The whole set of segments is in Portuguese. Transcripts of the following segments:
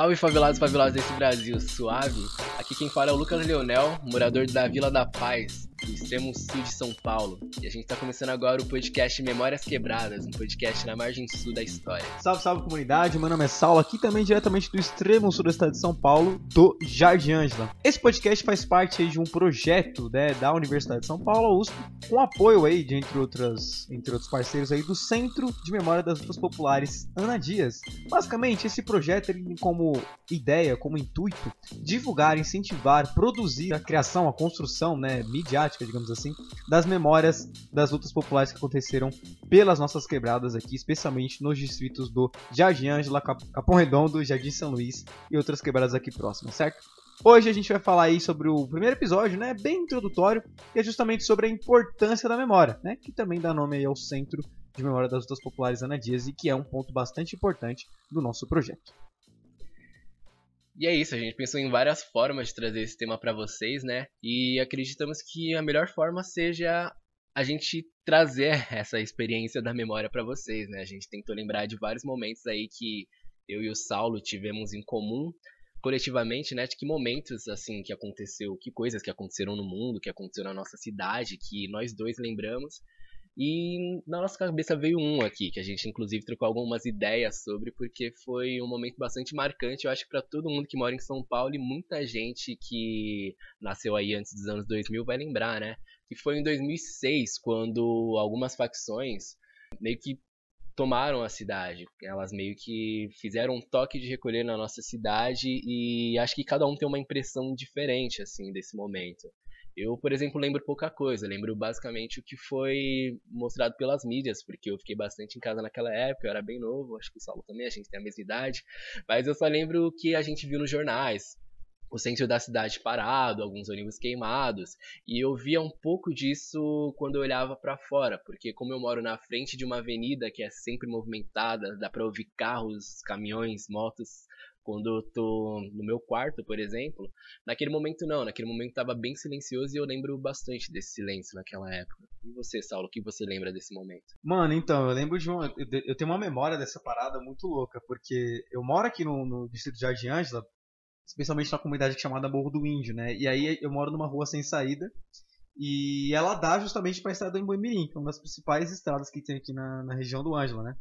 Salve favelados e favelados desse Brasil suave. Aqui quem fala é o Lucas Leonel, morador da Vila da Paz, extremo sul de São Paulo. E a gente tá começando agora o podcast Memórias Quebradas, um podcast na margem sul da história. Salve, salve comunidade, meu nome é Saulo, aqui também diretamente do extremo sul do estado de São Paulo, do Jardim Ângela. Esse podcast faz parte de um projeto né, da Universidade de São Paulo, USP, com apoio aí de entre, outras, entre outros parceiros aí do Centro de Memória das Lutas Populares Ana Dias. Basicamente, esse projeto ele tem como ideia, como intuito, divulgar, incentivar, produzir a criação, a construção né, midiática, digamos assim, das memórias das lutas populares que aconteceram pelas nossas quebradas aqui, especialmente nos distritos do Jardim Ângela, Capão Redondo, Jardim São Luís e outras quebradas aqui próximas, certo? Hoje a gente vai falar aí sobre o primeiro episódio, né, bem introdutório, que é justamente sobre a importância da memória, né, que também dá nome aí ao Centro de Memória das Lutas Populares Ana Dias e que é um ponto bastante importante do nosso projeto. E é isso, a gente pensou em várias formas de trazer esse tema para vocês, né? E acreditamos que a melhor forma seja a gente trazer essa experiência da memória para vocês, né? A gente tentou lembrar de vários momentos aí que eu e o Saulo tivemos em comum coletivamente, né, de que momentos assim que aconteceu, que coisas que aconteceram no mundo, que aconteceu na nossa cidade, que nós dois lembramos e na nossa cabeça veio um aqui, que a gente inclusive trocou algumas ideias sobre, porque foi um momento bastante marcante, eu acho que para todo mundo que mora em São Paulo e muita gente que nasceu aí antes dos anos 2000 vai lembrar, né? Que foi em 2006, quando algumas facções meio que tomaram a cidade. Elas meio que fizeram um toque de recolher na nossa cidade e acho que cada um tem uma impressão diferente assim desse momento. Eu, por exemplo, lembro pouca coisa. Lembro basicamente o que foi mostrado pelas mídias, porque eu fiquei bastante em casa naquela época, eu era bem novo, acho que o Saulo também, a gente tem a mesma idade. Mas eu só lembro o que a gente viu nos jornais. O centro da cidade parado, alguns ônibus queimados, e eu via um pouco disso quando eu olhava para fora, porque como eu moro na frente de uma avenida que é sempre movimentada, dá para ouvir carros, caminhões, motos quando eu tô no meu quarto, por exemplo, naquele momento não, naquele momento tava bem silencioso e eu lembro bastante desse silêncio naquela época. E você, Saulo, o que você lembra desse momento? Mano, então, eu lembro de um. Eu tenho uma memória dessa parada muito louca, porque eu moro aqui no, no distrito de Jardim Ângela, especialmente na comunidade chamada Morro do Índio, né? E aí eu moro numa rua sem saída. E ela dá justamente para a estrada do Emboimirim, que é uma das principais estradas que tem aqui na, na região do Ângela, né?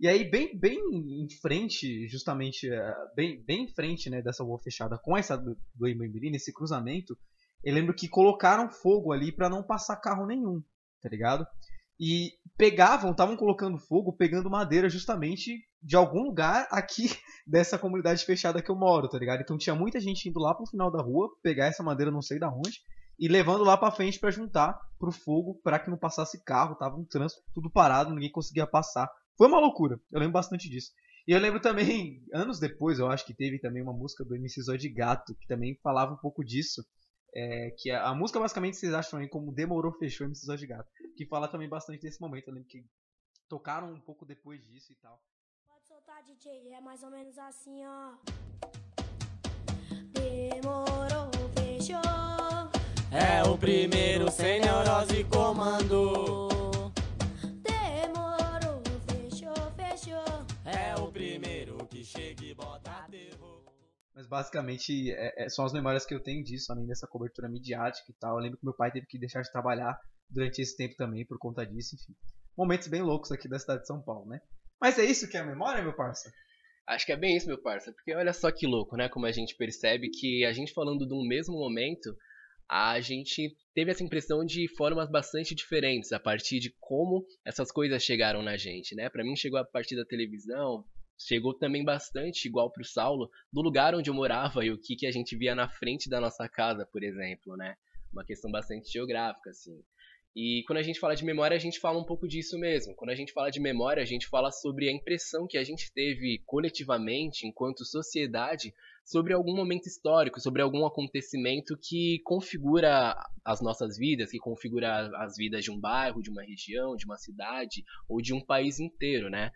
E aí, bem, bem em frente, justamente, eh, bem, bem em frente né, dessa rua fechada com essa do, do Imambiri, nesse cruzamento, eu lembro que colocaram fogo ali para não passar carro nenhum, tá ligado? E pegavam, estavam colocando fogo, pegando madeira justamente de algum lugar aqui dessa comunidade fechada que eu moro, tá ligado? Então tinha muita gente indo lá pro final da rua, pegar essa madeira não sei da onde, e levando lá para frente para juntar pro fogo, para que não passasse carro, tava um trânsito tudo parado, ninguém conseguia passar foi uma loucura. Eu lembro bastante disso. E eu lembro também, anos depois, eu acho que teve também uma música do MC Zóio de Gato, que também falava um pouco disso. É, que a, a, música basicamente vocês acham aí como Demorou Fechou MC Zóio de Gato. Que fala também bastante desse momento. Eu lembro que tocaram um pouco depois disso e tal. Pode soltar, DJ, é mais ou menos assim, ó. Demorou, fechou. É o primeiro sem neurose comando. Mas basicamente é, é, são as memórias que eu tenho disso, além dessa cobertura midiática e tal. Eu lembro que meu pai teve que deixar de trabalhar durante esse tempo também por conta disso, enfim. Momentos bem loucos aqui da cidade de São Paulo, né? Mas é isso que é a memória, meu parça? Acho que é bem isso, meu parça, porque olha só que louco, né? Como a gente percebe que a gente falando de um mesmo momento, a gente teve essa impressão de formas bastante diferentes a partir de como essas coisas chegaram na gente, né? Para mim chegou a partir da televisão, chegou também bastante, igual para o Saulo, do lugar onde eu morava e o que, que a gente via na frente da nossa casa, por exemplo, né? Uma questão bastante geográfica, assim. E quando a gente fala de memória, a gente fala um pouco disso mesmo. Quando a gente fala de memória, a gente fala sobre a impressão que a gente teve coletivamente, enquanto sociedade, sobre algum momento histórico, sobre algum acontecimento que configura as nossas vidas, que configura as vidas de um bairro, de uma região, de uma cidade ou de um país inteiro, né?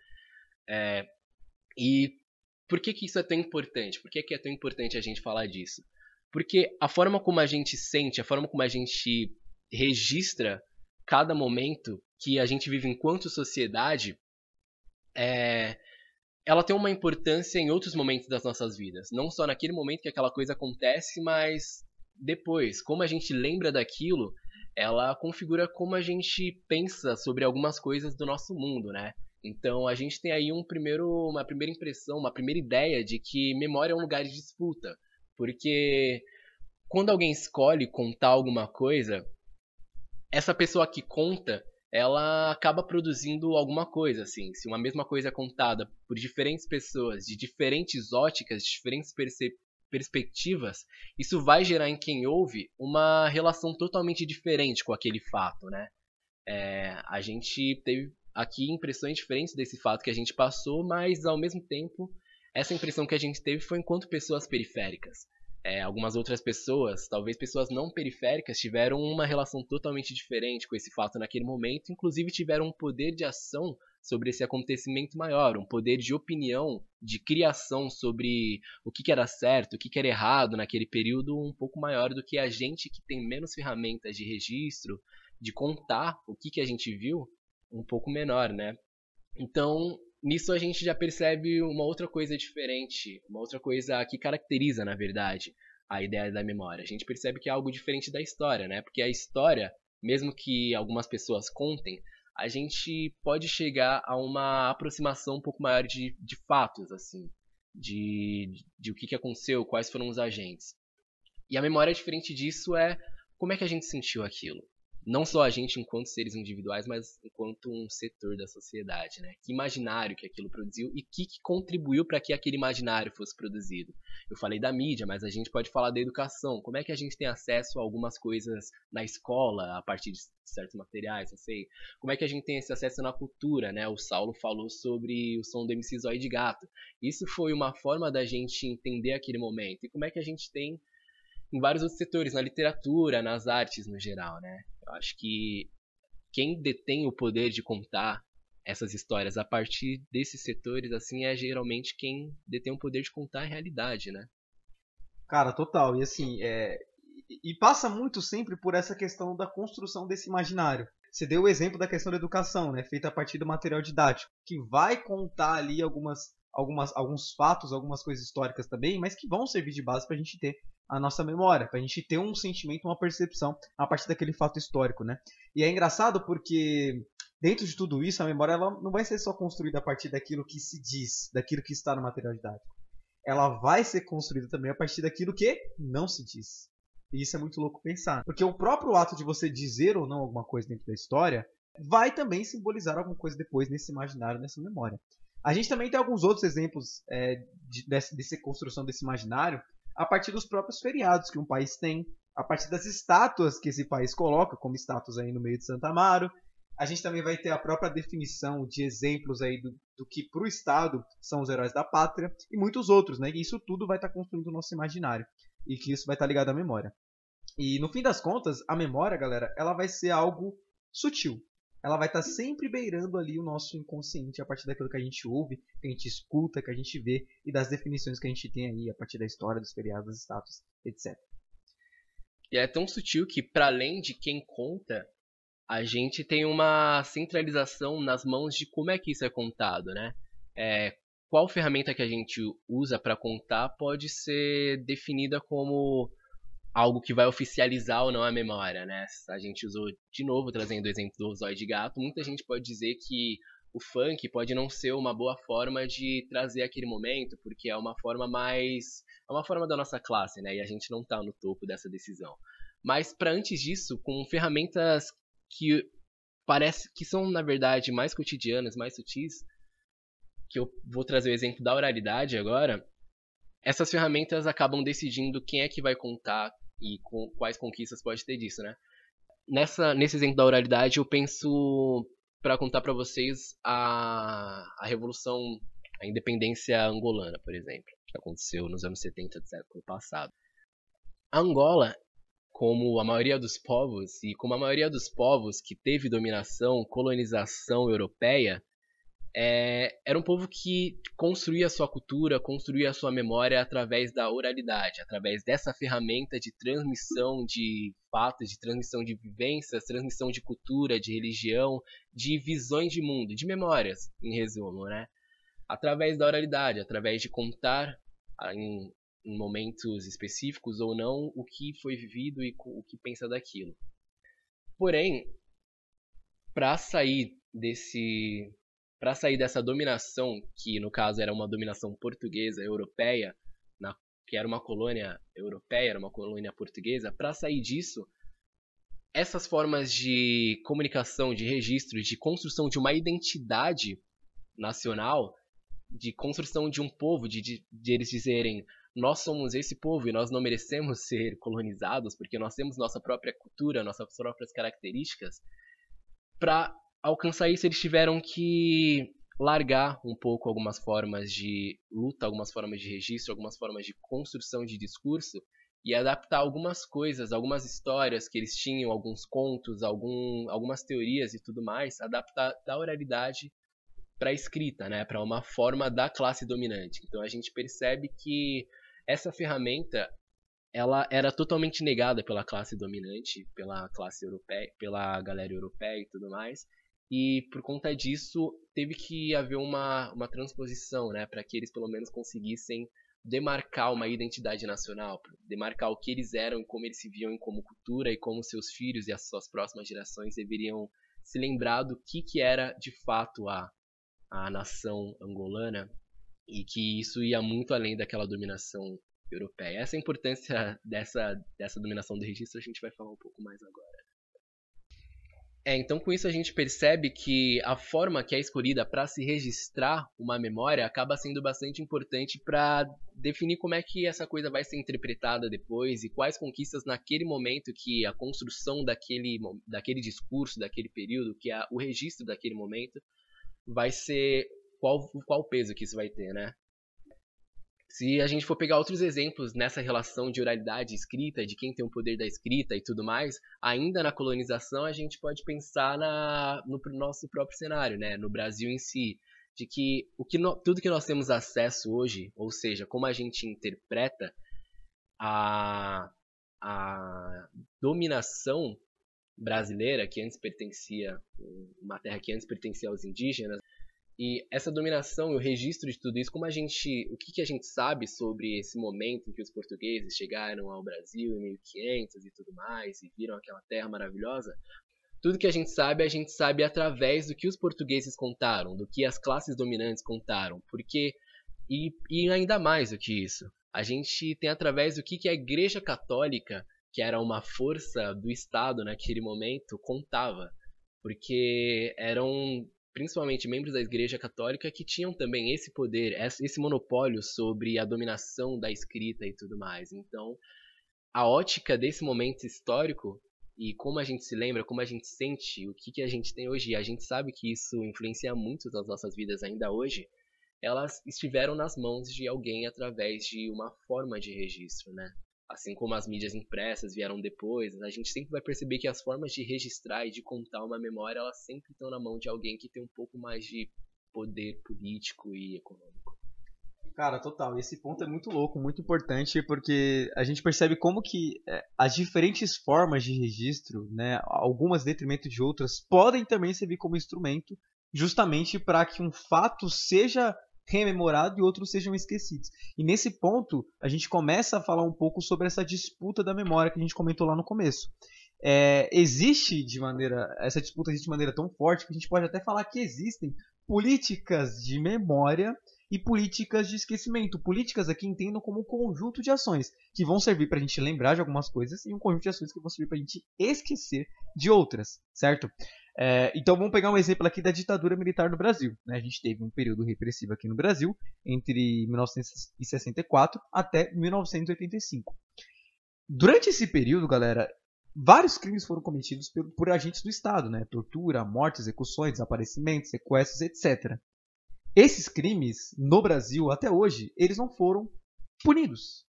É, e por que, que isso é tão importante? Por que, que é tão importante a gente falar disso? Porque a forma como a gente sente, a forma como a gente registra cada momento que a gente vive enquanto sociedade, é, ela tem uma importância em outros momentos das nossas vidas. Não só naquele momento que aquela coisa acontece, mas depois. Como a gente lembra daquilo, ela configura como a gente pensa sobre algumas coisas do nosso mundo, né? Então a gente tem aí um primeiro, uma primeira impressão, uma primeira ideia de que memória é um lugar de disputa. Porque quando alguém escolhe contar alguma coisa, essa pessoa que conta, ela acaba produzindo alguma coisa, assim. Se uma mesma coisa é contada por diferentes pessoas, de diferentes óticas, de diferentes perspectivas, isso vai gerar em quem ouve uma relação totalmente diferente com aquele fato, né? É, a gente teve aqui impressões diferentes desse fato que a gente passou, mas ao mesmo tempo, essa impressão que a gente teve foi enquanto pessoas periféricas. É, algumas outras pessoas, talvez pessoas não periféricas, tiveram uma relação totalmente diferente com esse fato naquele momento, inclusive tiveram um poder de ação sobre esse acontecimento maior, um poder de opinião, de criação sobre o que, era certo, o que era errado naquele período um pouco maior do que a gente que tem menos ferramentas de registro, de contar o que, que a gente viu, um pouco menor, né? Então, nisso a gente já percebe uma outra coisa diferente, uma outra coisa que caracteriza, na verdade, a ideia da memória. A gente percebe que é algo diferente da história, né? Porque a história, mesmo que algumas pessoas contem, a gente pode chegar a uma aproximação um pouco maior de, de fatos, assim, de, de, de o que, que aconteceu, quais foram os agentes. E a memória diferente disso é como é que a gente sentiu aquilo não só a gente enquanto seres individuais, mas enquanto um setor da sociedade, né? Que imaginário que aquilo produziu e que, que contribuiu para que aquele imaginário fosse produzido. Eu falei da mídia, mas a gente pode falar da educação. Como é que a gente tem acesso a algumas coisas na escola a partir de certos materiais, não sei. Como é que a gente tem esse acesso na cultura, né? O Saulo falou sobre o som do MC Zóio de Gato. Isso foi uma forma da gente entender aquele momento. E como é que a gente tem em vários outros setores, na literatura, nas artes no geral, né? Eu acho que quem detém o poder de contar essas histórias a partir desses setores, assim, é geralmente quem detém o poder de contar a realidade, né? Cara, total. E assim, é... e passa muito sempre por essa questão da construção desse imaginário. Você deu o exemplo da questão da educação, né? Feita a partir do material didático, que vai contar ali algumas, algumas, alguns fatos, algumas coisas históricas também, mas que vão servir de base para a gente ter a nossa memória, para a gente ter um sentimento, uma percepção a partir daquele fato histórico, né? E é engraçado porque dentro de tudo isso, a memória ela não vai ser só construída a partir daquilo que se diz, daquilo que está no material didático. Ela vai ser construída também a partir daquilo que não se diz. E isso é muito louco pensar. Porque o próprio ato de você dizer ou não alguma coisa dentro da história vai também simbolizar alguma coisa depois nesse imaginário, nessa memória. A gente também tem alguns outros exemplos é, de, dessa, dessa construção desse imaginário a partir dos próprios feriados que um país tem, a partir das estátuas que esse país coloca, como estátuas aí no meio de Santa Amaro. A gente também vai ter a própria definição de exemplos aí do, do que para o Estado são os heróis da pátria e muitos outros, né? E isso tudo vai estar tá construindo o nosso imaginário e que isso vai estar tá ligado à memória. E no fim das contas, a memória, galera, ela vai ser algo sutil ela vai estar tá sempre beirando ali o nosso inconsciente a partir daquilo que a gente ouve, que a gente escuta, que a gente vê e das definições que a gente tem aí a partir da história, dos feriados, dos status, etc. E é tão sutil que, para além de quem conta, a gente tem uma centralização nas mãos de como é que isso é contado, né? É, qual ferramenta que a gente usa para contar pode ser definida como algo que vai oficializar ou não a memória, né? A gente usou de novo trazendo o exemplo do zóio de gato. Muita gente pode dizer que o funk pode não ser uma boa forma de trazer aquele momento, porque é uma forma mais é uma forma da nossa classe, né? E a gente não está no topo dessa decisão. Mas para antes disso, com ferramentas que parece que são na verdade mais cotidianas, mais sutis, que eu vou trazer o exemplo da oralidade agora, essas ferramentas acabam decidindo quem é que vai contar, e com, quais conquistas pode ter disso, né? Nessa, nesse exemplo da oralidade, eu penso para contar para vocês a, a revolução, a independência angolana, por exemplo, que aconteceu nos anos 70 do século passado. A Angola, como a maioria dos povos, e como a maioria dos povos que teve dominação, colonização europeia, é, era um povo que construía sua cultura, construía sua memória através da oralidade, através dessa ferramenta de transmissão de fatos, de transmissão de vivências, transmissão de cultura, de religião, de visões de mundo, de memórias, em resumo, né? Através da oralidade, através de contar em, em momentos específicos ou não o que foi vivido e o que pensa daquilo. Porém, para sair desse para sair dessa dominação, que no caso era uma dominação portuguesa, europeia, na, que era uma colônia europeia, era uma colônia portuguesa, para sair disso, essas formas de comunicação, de registro, de construção de uma identidade nacional, de construção de um povo, de, de, de eles dizerem nós somos esse povo e nós não merecemos ser colonizados porque nós temos nossa própria cultura, nossas próprias características, para alcançar isso, eles tiveram que largar um pouco algumas formas de luta, algumas formas de registro, algumas formas de construção de discurso e adaptar algumas coisas, algumas histórias que eles tinham, alguns contos, algum, algumas teorias e tudo mais, adaptar da oralidade para a escrita, né, para uma forma da classe dominante. Então a gente percebe que essa ferramenta ela era totalmente negada pela classe dominante, pela classe europeia, pela galera europeia e tudo mais, e por conta disso teve que haver uma, uma transposição, né, para que eles pelo menos conseguissem demarcar uma identidade nacional, demarcar o que eles eram e como eles se viam como cultura e como seus filhos e as suas próximas gerações deveriam se lembrar do que, que era de fato a, a nação angolana e que isso ia muito além daquela dominação europeia. Essa importância dessa, dessa dominação do registro a gente vai falar um pouco mais agora. É, então com isso a gente percebe que a forma que é escolhida para se registrar uma memória acaba sendo bastante importante para definir como é que essa coisa vai ser interpretada depois e quais conquistas naquele momento que a construção daquele, daquele discurso, daquele período, que é o registro daquele momento, vai ser qual, qual peso que isso vai ter, né? Se a gente for pegar outros exemplos nessa relação de oralidade escrita, de quem tem o poder da escrita e tudo mais, ainda na colonização a gente pode pensar na, no nosso próprio cenário, né? no Brasil em si, de que, o que no, tudo que nós temos acesso hoje, ou seja, como a gente interpreta a, a dominação brasileira, que antes pertencia, uma terra que antes pertencia aos indígenas, e essa dominação e o registro de tudo isso, como a gente, o que, que a gente sabe sobre esse momento em que os portugueses chegaram ao Brasil em 1500 e tudo mais e viram aquela terra maravilhosa? Tudo que a gente sabe, a gente sabe através do que os portugueses contaram, do que as classes dominantes contaram, porque e, e ainda mais do que isso, a gente tem através do que, que a Igreja Católica, que era uma força do Estado naquele momento, contava porque eram principalmente membros da Igreja Católica, que tinham também esse poder, esse monopólio sobre a dominação da escrita e tudo mais. Então, a ótica desse momento histórico e como a gente se lembra, como a gente sente, o que, que a gente tem hoje, e a gente sabe que isso influencia muito nas nossas vidas ainda hoje, elas estiveram nas mãos de alguém através de uma forma de registro, né? Assim como as mídias impressas vieram depois, a gente sempre vai perceber que as formas de registrar e de contar uma memória, elas sempre estão na mão de alguém que tem um pouco mais de poder político e econômico. Cara, total. Esse ponto é muito louco, muito importante, porque a gente percebe como que é, as diferentes formas de registro, né, algumas detrimento de outras, podem também servir como instrumento justamente para que um fato seja rememorado e outros sejam esquecidos. E nesse ponto, a gente começa a falar um pouco sobre essa disputa da memória que a gente comentou lá no começo. É, existe de maneira. Essa disputa existe de maneira tão forte que a gente pode até falar que existem políticas de memória e políticas de esquecimento. Políticas aqui entendam como um conjunto de ações que vão servir para a gente lembrar de algumas coisas e um conjunto de ações que vão servir para a gente esquecer de outras, certo? É, então vamos pegar um exemplo aqui da ditadura militar no Brasil. Né? A gente teve um período repressivo aqui no Brasil entre 1964 até 1985. Durante esse período, galera, vários crimes foram cometidos por, por agentes do Estado, né? Tortura, mortes, execuções, desaparecimentos, sequestros, etc. Esses crimes no Brasil até hoje eles não foram punidos,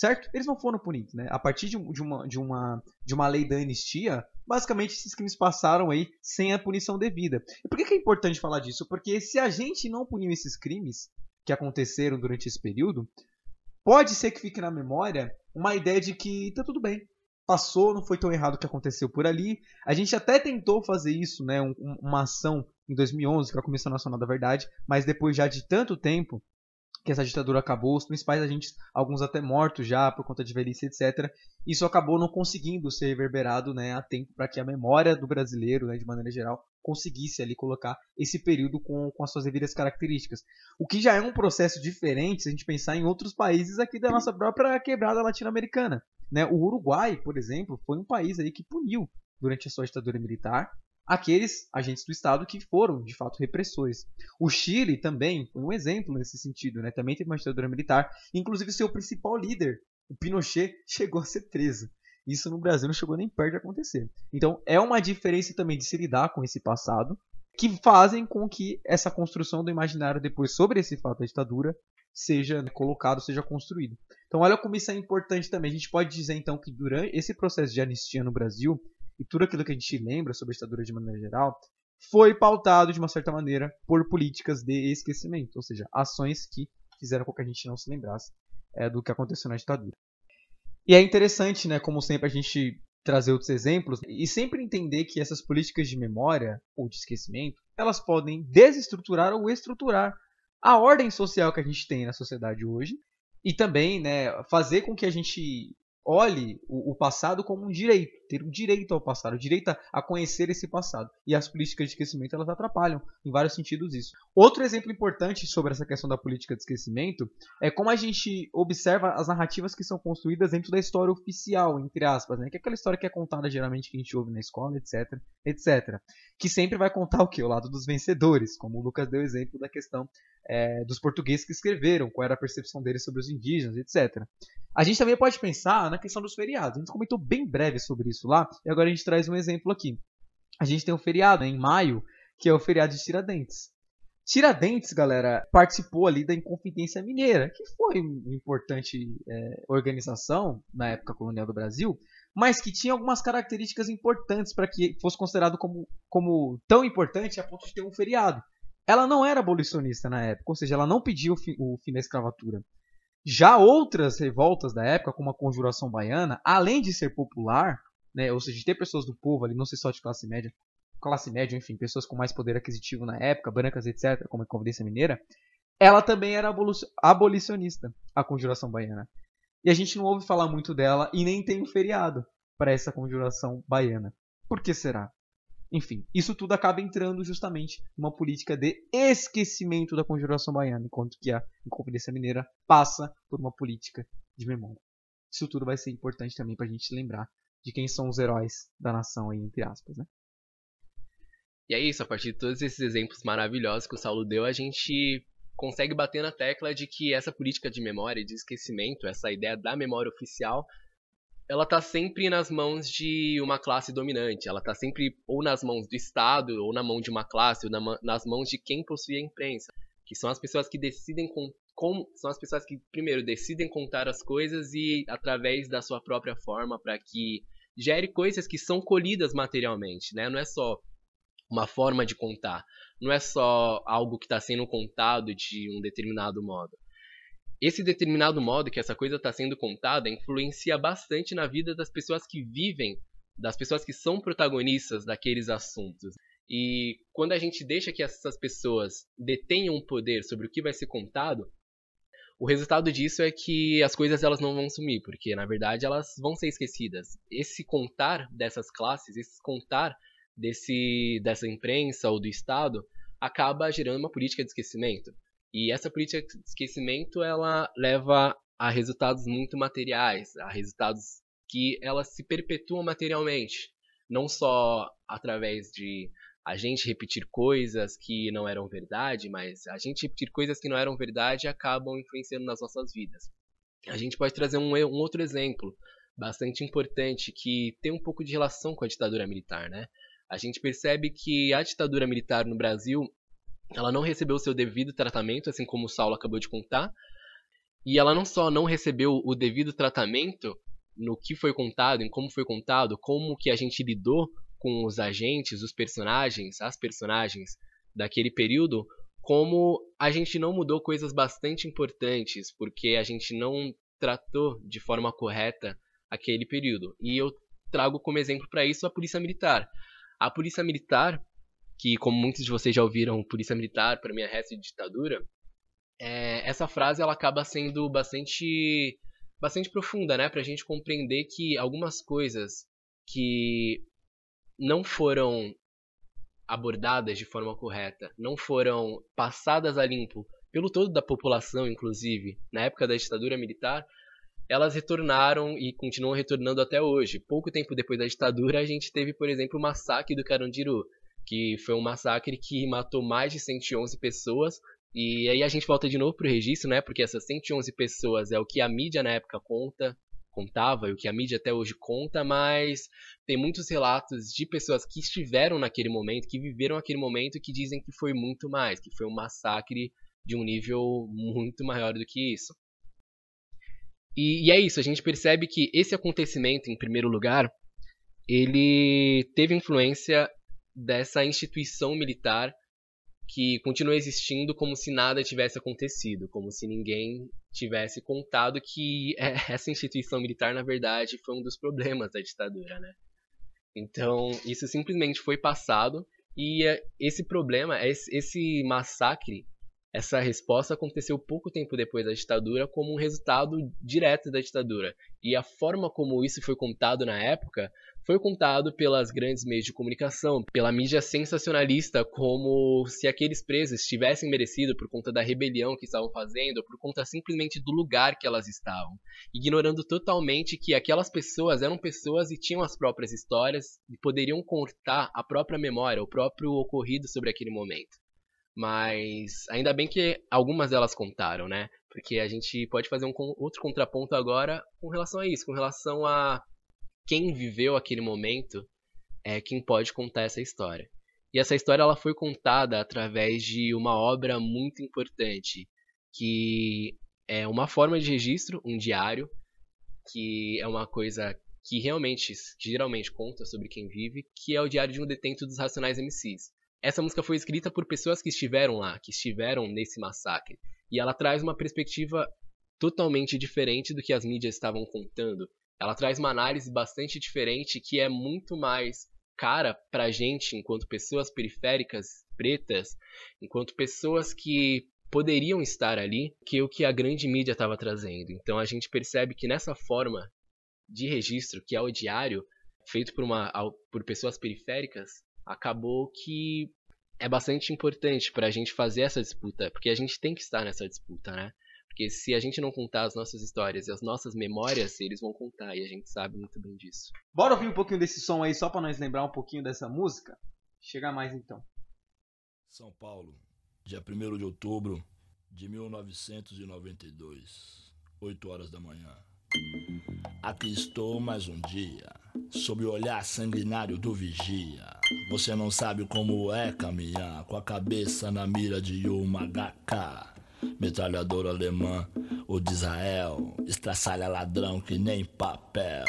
certo? Eles não foram punidos, né? A partir de, de, uma, de, uma, de uma lei da anistia, basicamente esses crimes passaram aí sem a punição devida. E por que, que é importante falar disso? Porque se a gente não puniu esses crimes que aconteceram durante esse período, pode ser que fique na memória uma ideia de que tá tudo bem, passou, não foi tão errado o que aconteceu por ali. A gente até tentou fazer isso, né, um, uma ação em 2011 com a Comissão Nacional da Verdade, mas depois já de tanto tempo que essa ditadura acabou, os principais agentes, alguns até mortos já por conta de velhice, etc. Isso acabou não conseguindo ser reverberado né, a tempo para que a memória do brasileiro, né, de maneira geral, conseguisse ali colocar esse período com, com as suas devidas características. O que já é um processo diferente se a gente pensar em outros países aqui da nossa própria quebrada latino-americana. Né? O Uruguai, por exemplo, foi um país aí que puniu durante a sua ditadura militar aqueles agentes do Estado que foram, de fato, repressores. O Chile também foi um exemplo nesse sentido, né? também teve uma ditadura militar, inclusive seu principal líder, o Pinochet, chegou a ser preso. Isso no Brasil não chegou nem perto de acontecer. Então é uma diferença também de se lidar com esse passado, que fazem com que essa construção do imaginário depois sobre esse fato da ditadura seja colocado, seja construído. Então olha como isso é importante também. A gente pode dizer então que durante esse processo de anistia no Brasil, e tudo aquilo que a gente lembra sobre a ditadura de maneira geral, foi pautado de uma certa maneira por políticas de esquecimento, ou seja, ações que fizeram com que a gente não se lembrasse é, do que aconteceu na ditadura. E é interessante, né, como sempre, a gente trazer outros exemplos e sempre entender que essas políticas de memória ou de esquecimento, elas podem desestruturar ou estruturar a ordem social que a gente tem na sociedade hoje e também né, fazer com que a gente olhe o, o, passado como um direito, ter um direito ao passado, o direito a, a, conhecer esse passado. E as políticas de esquecimento elas atrapalham em vários sentidos isso. Outro exemplo importante sobre essa questão da política de esquecimento é como a gente observa as narrativas que são construídas dentro da história oficial, entre aspas, né? que é aquela história que é contada geralmente que a gente ouve na escola, etc, etc. Que sempre vai contar o que? O lado dos vencedores, como o Lucas deu exemplo da questão é, dos portugueses que escreveram, qual era a percepção deles sobre os indígenas, etc. A gente também pode pensar na questão dos feriados. A gente comentou bem breve sobre isso lá, e agora a gente traz um exemplo aqui. A gente tem um feriado né, em maio, que é o feriado de Tiradentes. Tiradentes, galera, participou ali da Inconfidência Mineira, que foi uma importante é, organização na época colonial do Brasil, mas que tinha algumas características importantes para que fosse considerado como, como tão importante a ponto de ter um feriado. Ela não era abolicionista na época, ou seja, ela não pediu o fim, o fim da escravatura. Já outras revoltas da época, como a Conjuração Baiana, além de ser popular, né, ou seja, de ter pessoas do povo ali, não sei só de classe média, classe média, enfim, pessoas com mais poder aquisitivo na época, brancas, etc., como a Conferência Mineira, ela também era abolicionista, a Conjuração Baiana. E a gente não ouve falar muito dela e nem tem um feriado para essa Conjuração Baiana. Por que será? Enfim, isso tudo acaba entrando justamente numa política de esquecimento da conjuração baiana, enquanto que a Inconfidência Mineira passa por uma política de memória. Isso tudo vai ser importante também para a gente lembrar de quem são os heróis da nação aí, entre aspas, né? E é isso, a partir de todos esses exemplos maravilhosos que o Saulo deu, a gente consegue bater na tecla de que essa política de memória e de esquecimento, essa ideia da memória oficial, ela tá sempre nas mãos de uma classe dominante. Ela tá sempre ou nas mãos do Estado, ou na mão de uma classe, ou na, nas mãos de quem possui a imprensa. Que são as pessoas que decidem com, com, são as pessoas que primeiro decidem contar as coisas e através da sua própria forma para que gere coisas que são colhidas materialmente, né? Não é só uma forma de contar, não é só algo que está sendo contado de um determinado modo esse determinado modo que essa coisa está sendo contada influencia bastante na vida das pessoas que vivem, das pessoas que são protagonistas daqueles assuntos. E quando a gente deixa que essas pessoas detenham o poder sobre o que vai ser contado, o resultado disso é que as coisas elas não vão sumir, porque na verdade elas vão ser esquecidas. Esse contar dessas classes, esse contar desse dessa imprensa ou do Estado acaba gerando uma política de esquecimento. E essa política de esquecimento, ela leva a resultados muito materiais, a resultados que elas se perpetuam materialmente, não só através de a gente repetir coisas que não eram verdade, mas a gente repetir coisas que não eram verdade acabam influenciando nas nossas vidas. A gente pode trazer um, um outro exemplo bastante importante que tem um pouco de relação com a ditadura militar, né? A gente percebe que a ditadura militar no Brasil ela não recebeu o seu devido tratamento, assim como o Saulo acabou de contar. E ela não só não recebeu o devido tratamento no que foi contado, em como foi contado, como que a gente lidou com os agentes, os personagens, as personagens daquele período, como a gente não mudou coisas bastante importantes, porque a gente não tratou de forma correta aquele período. E eu trago como exemplo para isso a Polícia Militar. A Polícia Militar, que como muitos de vocês já ouviram, Polícia Militar para mim é resto de ditadura, é, essa frase ela acaba sendo bastante bastante profunda, né, para a gente compreender que algumas coisas que não foram abordadas de forma correta, não foram passadas a limpo pelo todo da população, inclusive, na época da ditadura militar, elas retornaram e continuam retornando até hoje. Pouco tempo depois da ditadura, a gente teve, por exemplo, o massacre do Carandiru, que foi um massacre que matou mais de 111 pessoas. E aí a gente volta de novo pro registro, né? Porque essas 111 pessoas é o que a mídia na época conta, contava e o que a mídia até hoje conta, mas tem muitos relatos de pessoas que estiveram naquele momento, que viveram aquele momento, que dizem que foi muito mais, que foi um massacre de um nível muito maior do que isso. E, e, é isso, a gente percebe que esse acontecimento, em primeiro lugar, ele teve influência dessa instituição militar que continua existindo como se nada tivesse acontecido, como se ninguém tivesse contado que essa instituição militar, na verdade, foi um dos problemas da ditadura, né? Então, isso simplesmente foi passado e eh, esse problema, esse massacre essa resposta aconteceu pouco tempo depois da ditadura como um resultado direto da ditadura. E a forma como isso foi contado na época foi contado pelas grandes meios de comunicação, pela mídia sensacionalista, como se aqueles presos tivessem merecido por conta da rebelião que estavam fazendo, ou por conta simplesmente do lugar que elas estavam, ignorando totalmente que aquelas pessoas eram pessoas e tinham as próprias histórias e poderiam contar a própria memória, o próprio ocorrido sobre aquele momento. Mas ainda bem que algumas delas contaram, né? Porque a gente pode fazer um outro contraponto agora com relação a isso, com relação a quem viveu aquele momento, é quem pode contar essa história. E essa história ela foi contada através de uma obra muito importante, que é uma forma de registro, um diário, que é uma coisa que realmente, geralmente conta sobre quem vive, que é o diário de um detento dos Racionais MCs. Essa música foi escrita por pessoas que estiveram lá, que estiveram nesse massacre. E ela traz uma perspectiva totalmente diferente do que as mídias estavam contando. Ela traz uma análise bastante diferente que é muito mais cara pra gente, enquanto pessoas periféricas pretas, enquanto pessoas que poderiam estar ali, que o que a grande mídia estava trazendo. Então a gente percebe que nessa forma de registro, que é o diário, feito por, uma, por pessoas periféricas, acabou que é bastante importante para a gente fazer essa disputa, porque a gente tem que estar nessa disputa, né? Porque se a gente não contar as nossas histórias e as nossas memórias, eles vão contar, e a gente sabe muito bem disso. Bora ouvir um pouquinho desse som aí, só para nós lembrar um pouquinho dessa música? Chega mais então. São Paulo, dia 1 de outubro de 1992, 8 horas da manhã. Aqui estou mais um dia, sob o olhar sanguinário do vigia. Você não sabe como é caminhar com a cabeça na mira de uma HK. Metralhador alemã ou de Israel, estraçalha ladrão que nem papel.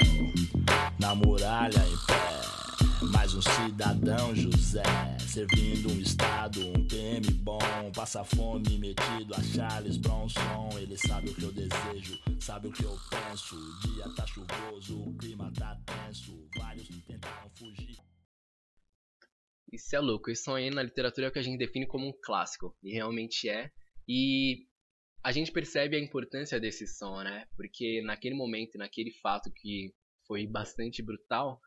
Na muralha em pé mais um cidadão José, servindo um estado, um PM bom, passa fome metido a Charles Bronson. Ele sabe o que eu desejo, sabe o que eu penso. O dia tá chuvoso, o clima tá tenso, vários tentaram fugir. Isso é louco, isso aí na literatura é o que a gente define como um clássico, e realmente é. E a gente percebe a importância desse som, né? Porque naquele momento, naquele fato que foi bastante brutal,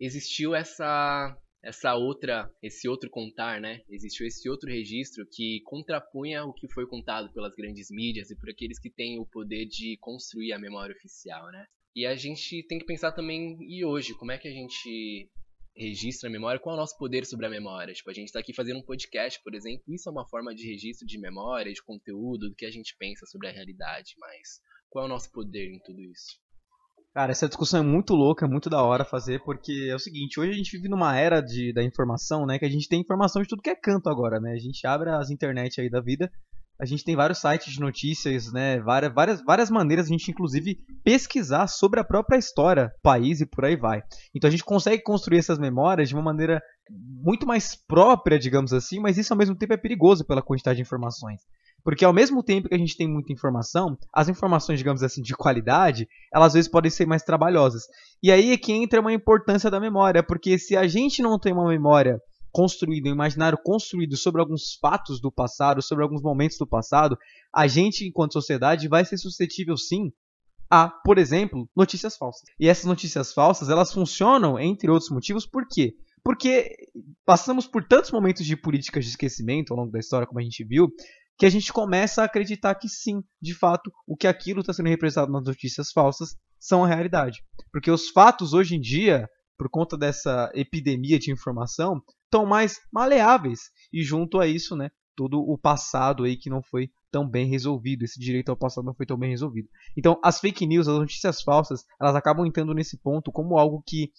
existiu essa essa outra esse outro contar, né? Existiu esse outro registro que contrapunha o que foi contado pelas grandes mídias e por aqueles que têm o poder de construir a memória oficial, né? E a gente tem que pensar também e hoje, como é que a gente registra a memória, qual é o nosso poder sobre a memória? Tipo, a gente está aqui fazendo um podcast, por exemplo, isso é uma forma de registro de memória, de conteúdo, do que a gente pensa sobre a realidade, mas qual é o nosso poder em tudo isso? Cara, essa discussão é muito louca, é muito da hora fazer, porque é o seguinte, hoje a gente vive numa era de, da informação, né, que a gente tem informação de tudo que é canto agora, né, a gente abre as internet aí da vida A gente tem vários sites de notícias, né? Várias, várias, várias maneiras a gente, inclusive, pesquisar sobre a própria história, país e por aí vai. Então a gente consegue construir essas memórias de uma maneira muito mais própria, digamos assim, mas isso ao mesmo tempo é perigoso pela quantidade de informações. Porque ao mesmo tempo que a gente tem muita informação, as informações, digamos assim, de qualidade, elas às vezes podem ser mais trabalhosas. E aí é que entra uma importância da memória, porque se a gente não tem uma memória construído, um imaginário construído sobre alguns fatos do passado, sobre alguns momentos do passado, a gente, enquanto sociedade, vai ser suscetível sim a, por exemplo, notícias falsas. E essas notícias falsas, elas funcionam, entre outros motivos, por quê? Porque passamos por tantos momentos de políticas de esquecimento ao longo da história, como a gente viu, que a gente começa a acreditar que sim, de fato, o que aquilo está sendo representado nas notícias falsas são a realidade. Porque os fatos hoje em dia, por conta dessa epidemia de informação, estão mais maleáveis. E junto a isso, né, todo o passado aí que não foi tão bem resolvido, esse direito ao passado não foi tão bem resolvido. Então, as fake news, as notícias falsas, elas acabam entrando nesse ponto como algo que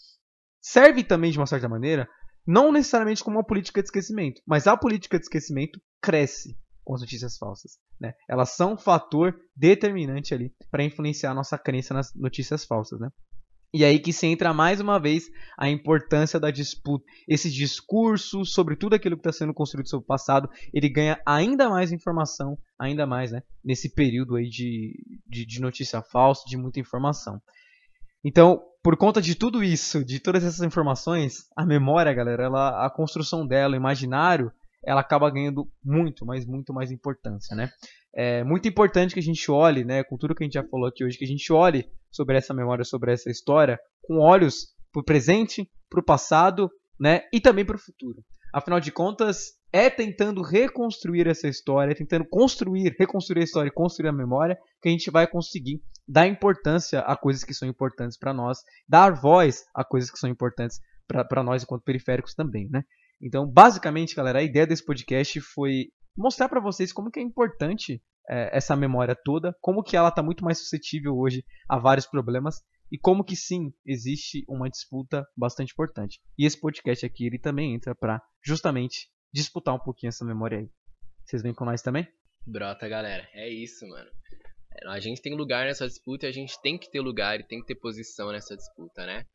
serve também de uma certa maneira, não necessariamente como uma política de esquecimento, mas a política de esquecimento cresce com as notícias falsas. Né? Elas são um fator determinante ali para influenciar a nossa crença nas notícias falsas. Né? E aí que se entra mais uma vez a importância da disputa. Esse discurso sobre tudo aquilo que está sendo construído sobre o passado, ele ganha ainda mais informação, ainda mais, né? Nesse período aí de, de, de notícia falsa, de muita informação. Então, por conta de tudo isso, de todas essas informações, a memória, galera, ela, a construção dela, o imaginário, ela acaba ganhando muito, mas muito mais importância, né? É muito importante que a gente olhe, né, com tudo que a gente já falou aqui hoje, que a gente olhe sobre essa memória, sobre essa história, com olhos para o presente, para o passado, né, e também para o futuro. Afinal de contas, é tentando reconstruir essa história, é tentando construir, reconstruir a história e construir a memória, que a gente vai conseguir dar importância a coisas que são importantes para nós, dar voz a coisas que são importantes para nós enquanto periféricos também, né? Então, basicamente, galera, a ideia desse podcast foi mostrar para vocês como que é importante é, essa memória toda, como que ela está muito mais suscetível hoje a vários problemas e como que sim existe uma disputa bastante importante. E esse podcast aqui ele também entra para justamente disputar um pouquinho essa memória aí. Vocês vêm com nós também? Brota, galera. É isso, mano. É, a gente tem lugar nessa disputa e a gente tem que ter lugar e tem que ter posição nessa disputa, né?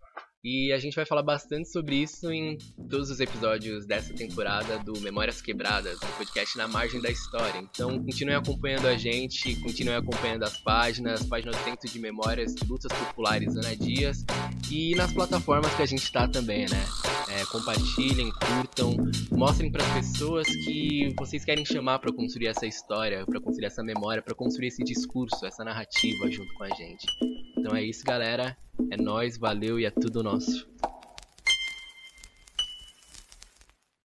E a gente vai falar bastante sobre isso em todos os episódios dessa temporada do Memórias Quebradas, um podcast na margem da história. Então continue acompanhando a gente, continue acompanhando as páginas, páginas do Centro de Memórias de Lutas Populares Ana Dias e nas plataformas que a gente está também, né? É, compartilhem, curtam, mostrem para as pessoas que vocês querem chamar para construir essa história, para construir essa memória, para construir esse discurso, essa narrativa junto com a gente. Então é isso, galera. É nós, valeu e é tudo nosso.